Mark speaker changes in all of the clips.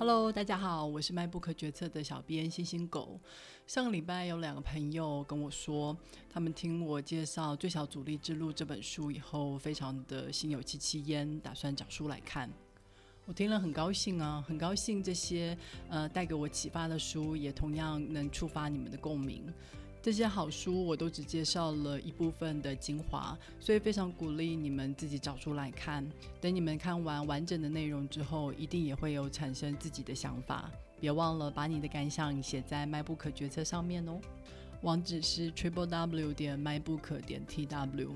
Speaker 1: Hello，大家好，我是卖不可决策的小编星星狗。上个礼拜有两个朋友跟我说，他们听我介绍《最小阻力之路》这本书以后，非常的心有戚戚焉，打算找书来看。我听了很高兴啊，很高兴这些呃带给我启发的书，也同样能触发你们的共鸣。这些好书我都只介绍了一部分的精华，所以非常鼓励你们自己找出来看。等你们看完完整的内容之后，一定也会有产生自己的想法。别忘了把你的感想写在 MyBook 决策上面哦。网址是 triple w 点 mybook 点 tw。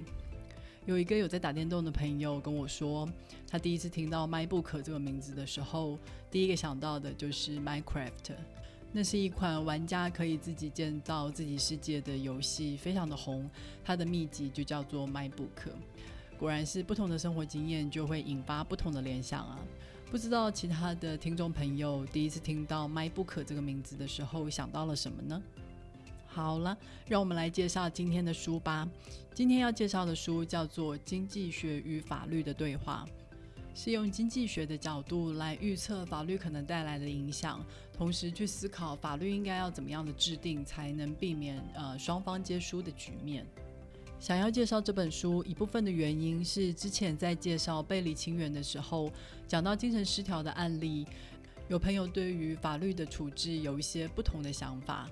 Speaker 1: 有一个有在打电动的朋友跟我说，他第一次听到 MyBook 这个名字的时候，第一个想到的就是 Minecraft。那是一款玩家可以自己建造自己世界的游戏，非常的红。它的秘籍就叫做 My Book。果然是不同的生活经验就会引发不同的联想啊！不知道其他的听众朋友第一次听到 My Book 这个名字的时候想到了什么呢？好了，让我们来介绍今天的书吧。今天要介绍的书叫做《经济学与法律的对话》。是用经济学的角度来预测法律可能带来的影响，同时去思考法律应该要怎么样的制定，才能避免呃双方皆输的局面。想要介绍这本书一部分的原因是，之前在介绍背离情缘的时候，讲到精神失调的案例，有朋友对于法律的处置有一些不同的想法。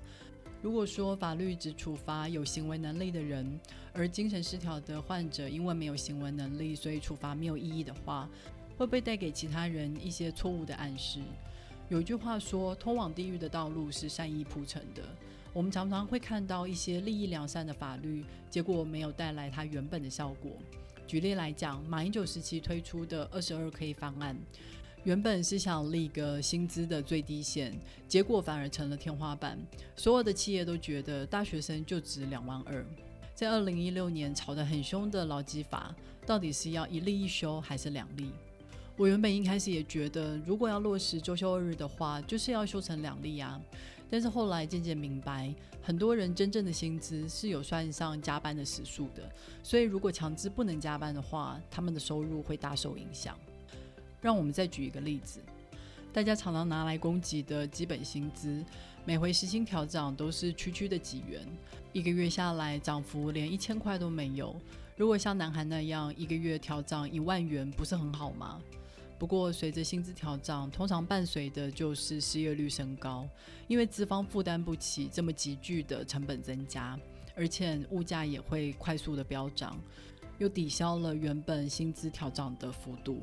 Speaker 1: 如果说法律只处罚有行为能力的人，而精神失调的患者因为没有行为能力，所以处罚没有意义的话，会不会带给其他人一些错误的暗示？有一句话说：“通往地狱的道路是善意铺成的。”我们常常会看到一些利益良善的法律，结果没有带来它原本的效果。举例来讲，马英九时期推出的二十二 K 方案。原本是想立个薪资的最低线，结果反而成了天花板。所有的企业都觉得大学生就值两万二。在二零一六年吵得很凶的劳基法，到底是要一例一休还是两例？我原本一开始也觉得，如果要落实周休二日的话，就是要休成两例啊。但是后来渐渐明白，很多人真正的薪资是有算上加班的时数的，所以如果强制不能加班的话，他们的收入会大受影响。让我们再举一个例子，大家常常拿来攻击的基本薪资，每回时薪调涨都是区区的几元，一个月下来涨幅连一千块都没有。如果像南韩那样一个月调涨一万元，不是很好吗？不过随着薪资调涨，通常伴随的就是失业率升高，因为资方负担不起这么急剧的成本增加，而且物价也会快速的飙涨，又抵消了原本薪资调涨的幅度。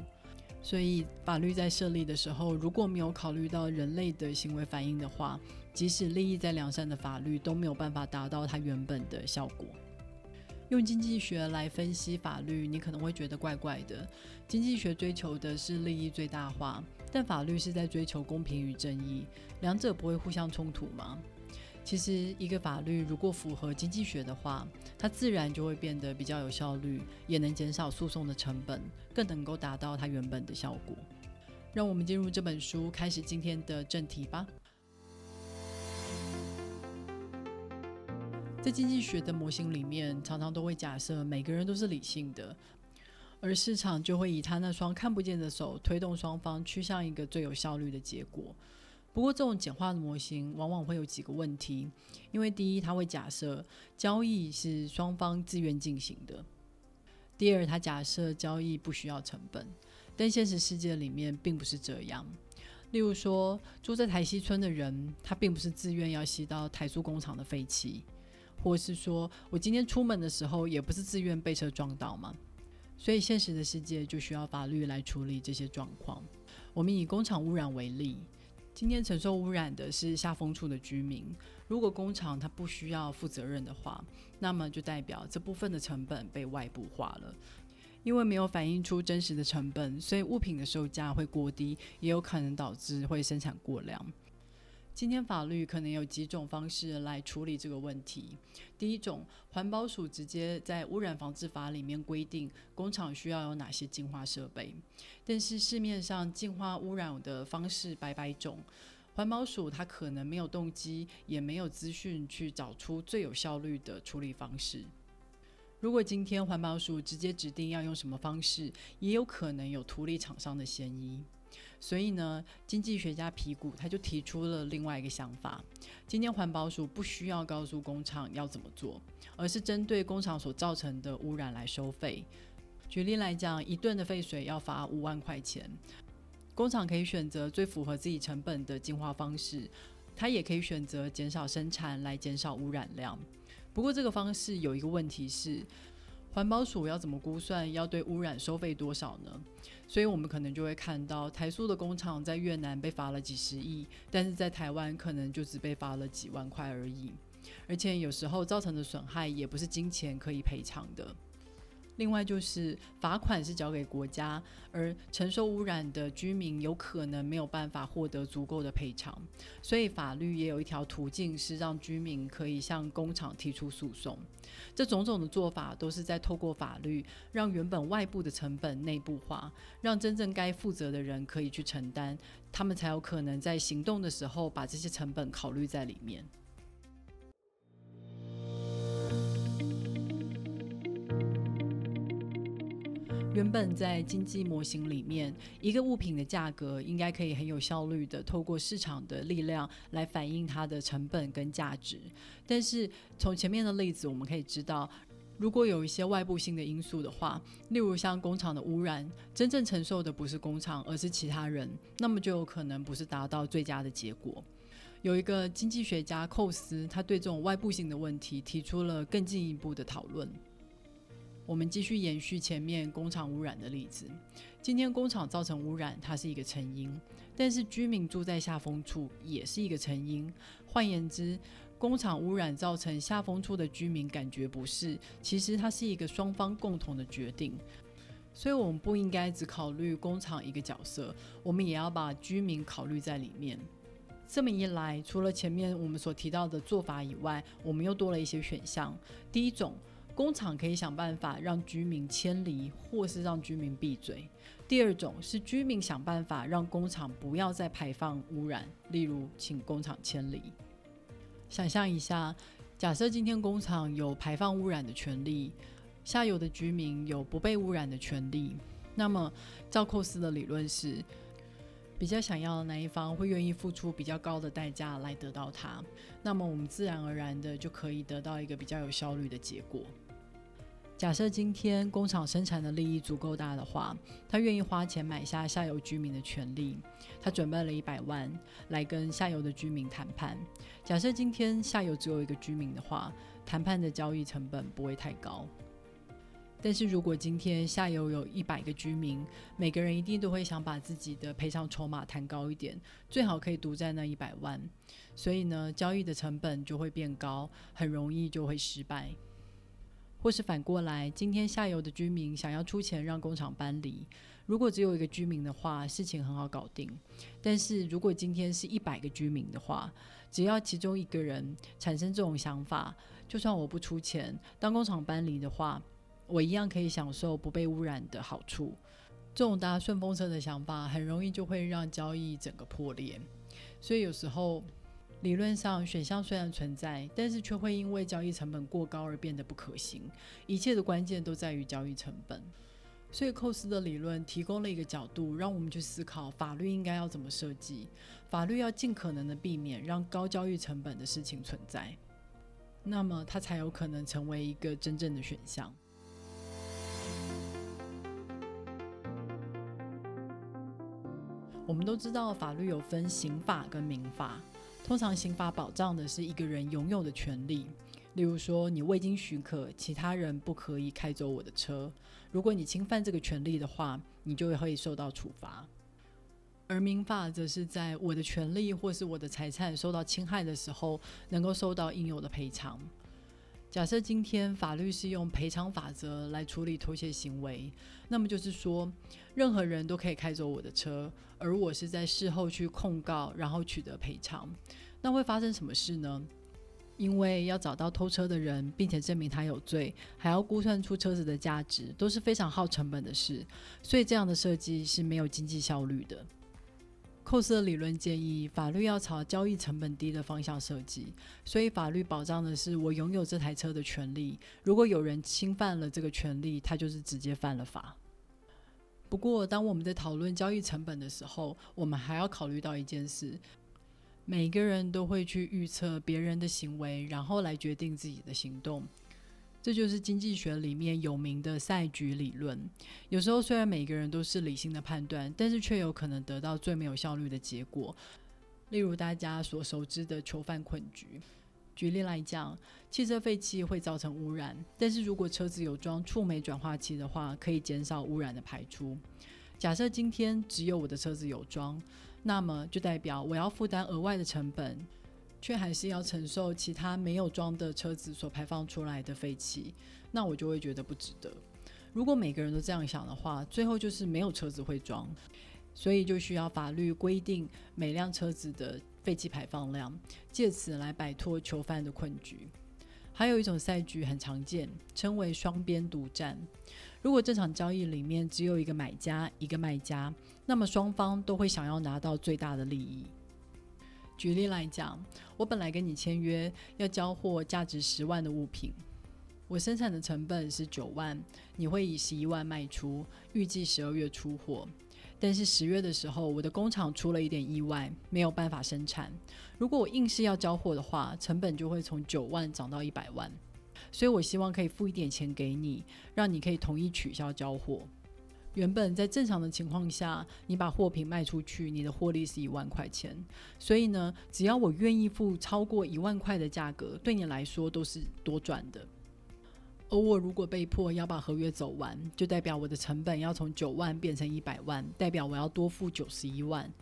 Speaker 1: 所以，法律在设立的时候，如果没有考虑到人类的行为反应的话，即使利益在良善的法律都没有办法达到它原本的效果。用经济学来分析法律，你可能会觉得怪怪的。经济学追求的是利益最大化，但法律是在追求公平与正义，两者不会互相冲突吗？其实，一个法律如果符合经济学的话，它自然就会变得比较有效率，也能减少诉讼的成本，更能够达到它原本的效果。让我们进入这本书，开始今天的正题吧。在经济学的模型里面，常常都会假设每个人都是理性的，而市场就会以他那双看不见的手推动双方趋向一个最有效率的结果。不过，这种简化的模型往往会有几个问题，因为第一，它会假设交易是双方自愿进行的；第二，它假设交易不需要成本，但现实世界里面并不是这样。例如说，住在台西村的人，他并不是自愿要吸到台塑工厂的废气，或是说我今天出门的时候也不是自愿被车撞到嘛。所以，现实的世界就需要法律来处理这些状况。我们以工厂污染为例。今天承受污染的是下风处的居民。如果工厂它不需要负责任的话，那么就代表这部分的成本被外部化了。因为没有反映出真实的成本，所以物品的售价会过低，也有可能导致会生产过量。今天法律可能有几种方式来处理这个问题。第一种，环保署直接在污染防治法里面规定工厂需要有哪些净化设备，但是市面上净化污染的方式百百种，环保署它可能没有动机，也没有资讯去找出最有效率的处理方式。如果今天环保署直接指定要用什么方式，也有可能有图利厂商的嫌疑。所以呢，经济学家皮古他就提出了另外一个想法：今天环保署不需要告诉工厂要怎么做，而是针对工厂所造成的污染来收费。举例来讲，一吨的废水要罚五万块钱，工厂可以选择最符合自己成本的净化方式，它也可以选择减少生产来减少污染量。不过这个方式有一个问题是。环保署要怎么估算要对污染收费多少呢？所以我们可能就会看到台塑的工厂在越南被罚了几十亿，但是在台湾可能就只被罚了几万块而已，而且有时候造成的损害也不是金钱可以赔偿的。另外就是罚款是交给国家，而承受污染的居民有可能没有办法获得足够的赔偿，所以法律也有一条途径是让居民可以向工厂提出诉讼。这种种的做法都是在透过法律，让原本外部的成本内部化，让真正该负责的人可以去承担，他们才有可能在行动的时候把这些成本考虑在里面。原本在经济模型里面，一个物品的价格应该可以很有效率的透过市场的力量来反映它的成本跟价值。但是从前面的例子我们可以知道，如果有一些外部性的因素的话，例如像工厂的污染，真正承受的不是工厂，而是其他人，那么就有可能不是达到最佳的结果。有一个经济学家寇斯，他对这种外部性的问题提出了更进一步的讨论。我们继续延续前面工厂污染的例子。今天工厂造成污染，它是一个成因，但是居民住在下风处也是一个成因。换言之，工厂污染造成下风处的居民感觉不适，其实它是一个双方共同的决定。所以，我们不应该只考虑工厂一个角色，我们也要把居民考虑在里面。这么一来，除了前面我们所提到的做法以外，我们又多了一些选项。第一种。工厂可以想办法让居民迁离，或是让居民闭嘴。第二种是居民想办法让工厂不要再排放污染，例如请工厂迁离。想象一下，假设今天工厂有排放污染的权利，下游的居民有不被污染的权利，那么赵寇斯的理论是。比较想要的那一方会愿意付出比较高的代价来得到它，那么我们自然而然的就可以得到一个比较有效率的结果。假设今天工厂生产的利益足够大的话，他愿意花钱买下下游居民的权利，他准备了一百万来跟下游的居民谈判。假设今天下游只有一个居民的话，谈判的交易成本不会太高。但是如果今天下游有一百个居民，每个人一定都会想把自己的赔偿筹码谈高一点，最好可以独占那一百万。所以呢，交易的成本就会变高，很容易就会失败。或是反过来，今天下游的居民想要出钱让工厂搬离，如果只有一个居民的话，事情很好搞定。但是如果今天是一百个居民的话，只要其中一个人产生这种想法，就算我不出钱，当工厂搬离的话。我一样可以享受不被污染的好处。这种搭顺风车的想法，很容易就会让交易整个破裂。所以有时候理论上选项虽然存在，但是却会因为交易成本过高而变得不可行。一切的关键都在于交易成本。所以寇斯的理论提供了一个角度，让我们去思考法律应该要怎么设计。法律要尽可能的避免让高交易成本的事情存在，那么它才有可能成为一个真正的选项。我们都知道，法律有分刑法跟民法。通常刑法保障的是一个人拥有的权利，例如说，你未经许可，其他人不可以开走我的车。如果你侵犯这个权利的话，你就会受到处罚。而民法则是在我的权利或是我的财产受到侵害的时候，能够受到应有的赔偿。假设今天法律是用赔偿法则来处理偷窃行为，那么就是说，任何人都可以开走我的车，而我是在事后去控告，然后取得赔偿。那会发生什么事呢？因为要找到偷车的人，并且证明他有罪，还要估算出车子的价值，都是非常耗成本的事，所以这样的设计是没有经济效率的。寇斯的理论建议，法律要朝交易成本低的方向设计，所以法律保障的是我拥有这台车的权利。如果有人侵犯了这个权利，他就是直接犯了法。不过，当我们在讨论交易成本的时候，我们还要考虑到一件事：每个人都会去预测别人的行为，然后来决定自己的行动。这就是经济学里面有名的赛局理论。有时候，虽然每个人都是理性的判断，但是却有可能得到最没有效率的结果。例如大家所熟知的囚犯困局。举例来讲，汽车废气会造成污染，但是如果车子有装触媒转化器的话，可以减少污染的排出。假设今天只有我的车子有装，那么就代表我要负担额外的成本，却还是要承受其他没有装的车子所排放出来的废气，那我就会觉得不值得。如果每个人都这样想的话，最后就是没有车子会装，所以就需要法律规定每辆车子的。废气排放量，借此来摆脱囚犯的困局。还有一种赛局很常见，称为双边独占。如果这场交易里面只有一个买家、一个卖家，那么双方都会想要拿到最大的利益。举例来讲，我本来跟你签约要交货价值十万的物品，我生产的成本是九万，你会以十一万卖出，预计十二月出货。但是十月的时候，我的工厂出了一点意外，没有办法生产。如果我硬是要交货的话，成本就会从九万涨到一百万。所以我希望可以付一点钱给你，让你可以同意取消交货。原本在正常的情况下，你把货品卖出去，你的获利是一万块钱。所以呢，只要我愿意付超过一万块的价格，对你来说都是多赚的。而我如果被迫要把合约走完，就代表我的成本要从九万变成一百万，代表我要多付九十一万。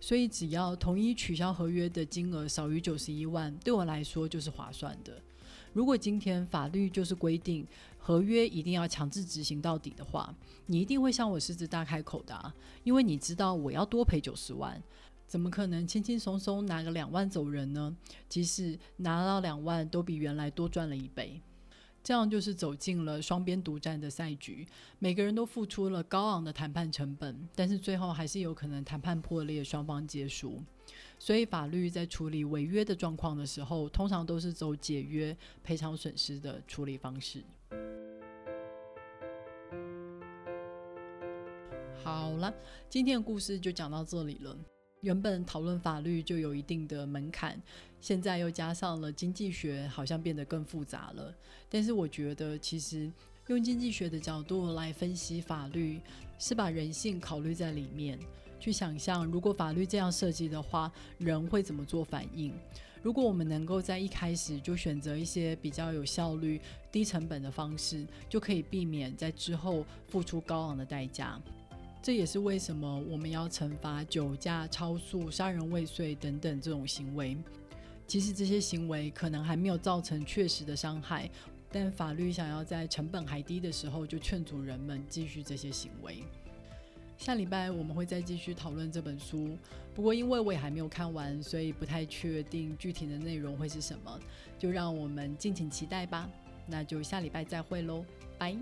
Speaker 1: 所以只要同意取消合约的金额少于九十一万，对我来说就是划算的。如果今天法律就是规定合约一定要强制执行到底的话，你一定会向我狮子大开口的，因为你知道我要多赔九十万，怎么可能轻轻松松拿个两万走人呢？即使拿到两万，都比原来多赚了一倍。这样就是走进了双边独占的赛局，每个人都付出了高昂的谈判成本，但是最后还是有可能谈判破裂，双方皆输。所以法律在处理违约的状况的时候，通常都是走解约、赔偿损失的处理方式。好了，今天的故事就讲到这里了。原本讨论法律就有一定的门槛，现在又加上了经济学，好像变得更复杂了。但是我觉得，其实用经济学的角度来分析法律，是把人性考虑在里面，去想象如果法律这样设计的话，人会怎么做反应。如果我们能够在一开始就选择一些比较有效率、低成本的方式，就可以避免在之后付出高昂的代价。这也是为什么我们要惩罚酒驾、超速、杀人未遂等等这种行为。其实这些行为可能还没有造成确实的伤害，但法律想要在成本还低的时候就劝阻人们继续这些行为。下礼拜我们会再继续讨论这本书，不过因为我也还没有看完，所以不太确定具体的内容会是什么，就让我们敬请期待吧。那就下礼拜再会喽，拜。